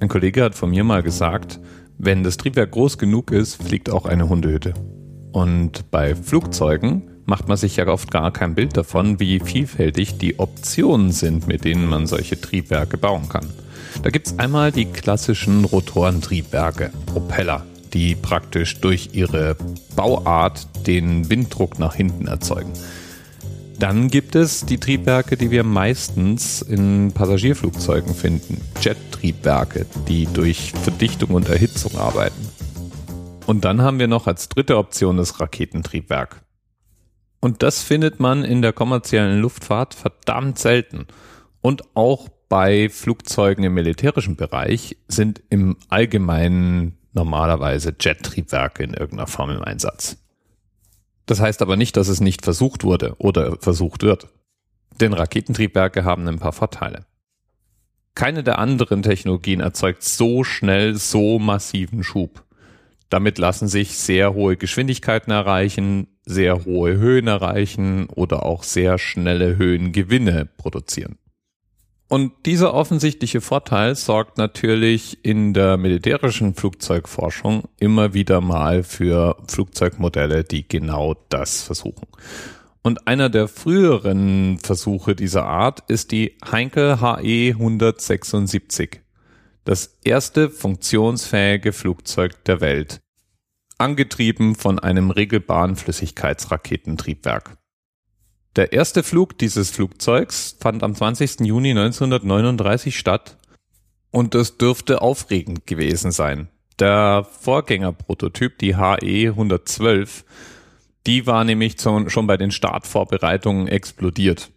Ein Kollege hat von mir mal gesagt, wenn das Triebwerk groß genug ist, fliegt auch eine Hundehütte. Und bei Flugzeugen macht man sich ja oft gar kein Bild davon, wie vielfältig die Optionen sind, mit denen man solche Triebwerke bauen kann. Da gibt es einmal die klassischen Rotorentriebwerke, Propeller, die praktisch durch ihre Bauart den Winddruck nach hinten erzeugen. Dann gibt es die Triebwerke, die wir meistens in Passagierflugzeugen finden. Jet-Triebwerke, die durch Verdichtung und Erhitzung arbeiten. Und dann haben wir noch als dritte Option das Raketentriebwerk. Und das findet man in der kommerziellen Luftfahrt verdammt selten. Und auch bei Flugzeugen im militärischen Bereich sind im Allgemeinen normalerweise Jet-Triebwerke in irgendeiner Form im Einsatz. Das heißt aber nicht, dass es nicht versucht wurde oder versucht wird. Denn Raketentriebwerke haben ein paar Vorteile. Keine der anderen Technologien erzeugt so schnell so massiven Schub. Damit lassen sich sehr hohe Geschwindigkeiten erreichen, sehr hohe Höhen erreichen oder auch sehr schnelle Höhengewinne produzieren. Und dieser offensichtliche Vorteil sorgt natürlich in der militärischen Flugzeugforschung immer wieder mal für Flugzeugmodelle, die genau das versuchen. Und einer der früheren Versuche dieser Art ist die Heinkel HE 176. Das erste funktionsfähige Flugzeug der Welt. Angetrieben von einem regelbaren Flüssigkeitsraketentriebwerk. Der erste Flug dieses Flugzeugs fand am 20. Juni 1939 statt und es dürfte aufregend gewesen sein. Der Vorgängerprototyp, die HE 112, die war nämlich schon bei den Startvorbereitungen explodiert.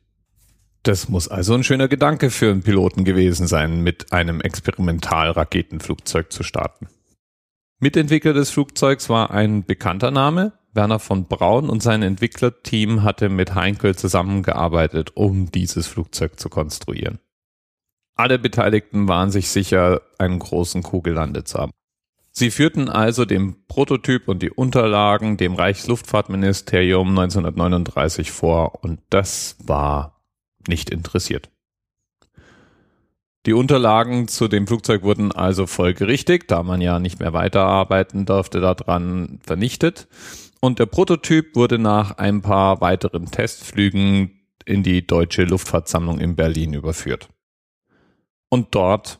Das muss also ein schöner Gedanke für einen Piloten gewesen sein, mit einem Experimentalraketenflugzeug zu starten. Mitentwickler des Flugzeugs war ein bekannter Name, Werner von Braun und sein Entwicklerteam hatte mit Heinkel zusammengearbeitet, um dieses Flugzeug zu konstruieren. Alle Beteiligten waren sich sicher, einen großen Coup gelandet zu haben. Sie führten also den Prototyp und die Unterlagen dem Reichsluftfahrtministerium 1939 vor und das war nicht interessiert. Die Unterlagen zu dem Flugzeug wurden also folgerichtig, da man ja nicht mehr weiterarbeiten durfte, daran vernichtet. Und der Prototyp wurde nach ein paar weiteren Testflügen in die Deutsche Luftfahrtsammlung in Berlin überführt. Und dort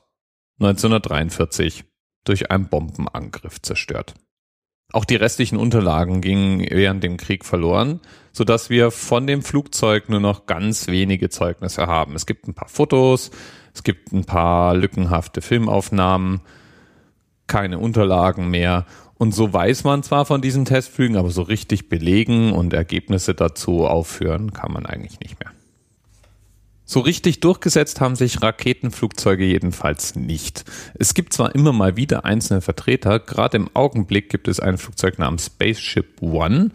1943 durch einen Bombenangriff zerstört. Auch die restlichen Unterlagen gingen während dem Krieg verloren, so dass wir von dem Flugzeug nur noch ganz wenige Zeugnisse haben. Es gibt ein paar Fotos, es gibt ein paar lückenhafte Filmaufnahmen, keine Unterlagen mehr und so weiß man zwar von diesen Testflügen, aber so richtig belegen und Ergebnisse dazu aufführen kann man eigentlich nicht mehr. So richtig durchgesetzt haben sich Raketenflugzeuge jedenfalls nicht. Es gibt zwar immer mal wieder einzelne Vertreter, gerade im Augenblick gibt es ein Flugzeug namens Spaceship One,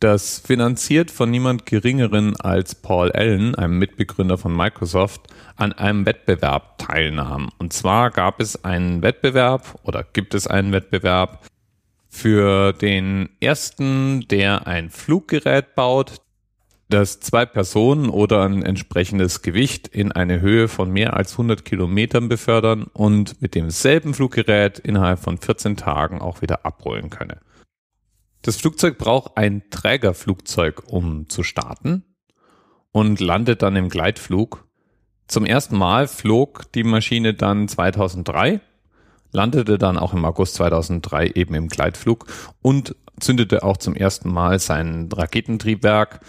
das finanziert von niemand geringeren als Paul Allen, einem Mitbegründer von Microsoft, an einem Wettbewerb teilnahm. Und zwar gab es einen Wettbewerb oder gibt es einen Wettbewerb für den ersten, der ein Fluggerät baut, das zwei Personen oder ein entsprechendes Gewicht in eine Höhe von mehr als 100 Kilometern befördern und mit demselben Fluggerät innerhalb von 14 Tagen auch wieder abrollen könne. Das Flugzeug braucht ein Trägerflugzeug, um zu starten und landet dann im Gleitflug. Zum ersten Mal flog die Maschine dann 2003 landete dann auch im August 2003 eben im Gleitflug und zündete auch zum ersten Mal sein Raketentriebwerk,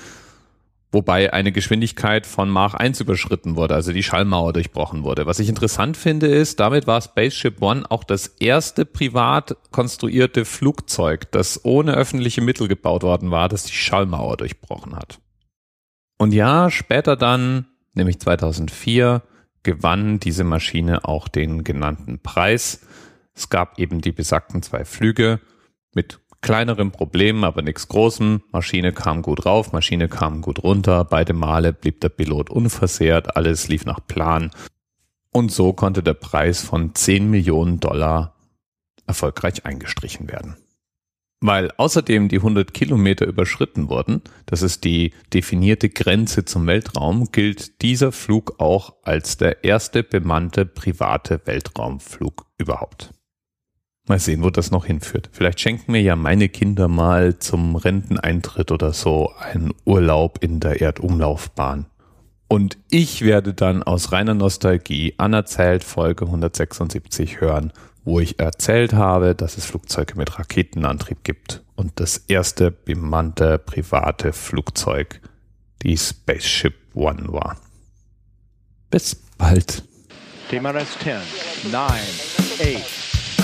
wobei eine Geschwindigkeit von Mach 1 überschritten wurde, also die Schallmauer durchbrochen wurde. Was ich interessant finde ist, damit war Spaceship One auch das erste privat konstruierte Flugzeug, das ohne öffentliche Mittel gebaut worden war, das die Schallmauer durchbrochen hat. Und ja, später dann, nämlich 2004, gewann diese Maschine auch den genannten Preis. Es gab eben die besagten zwei Flüge mit kleineren Problemen, aber nichts Großem. Maschine kam gut rauf, Maschine kam gut runter. Beide Male blieb der Pilot unversehrt, alles lief nach Plan. Und so konnte der Preis von 10 Millionen Dollar erfolgreich eingestrichen werden. Weil außerdem die 100 Kilometer überschritten wurden, das ist die definierte Grenze zum Weltraum, gilt dieser Flug auch als der erste bemannte private Weltraumflug überhaupt. Mal sehen, wo das noch hinführt. Vielleicht schenken mir ja meine Kinder mal zum Renteneintritt oder so einen Urlaub in der Erdumlaufbahn. Und ich werde dann aus reiner Nostalgie anerzählt Folge 176 hören wo ich erzählt habe, dass es Flugzeuge mit Raketenantrieb gibt und das erste bemannte private Flugzeug die Spaceship One war. Bis bald. TMRS 10, 9, 8.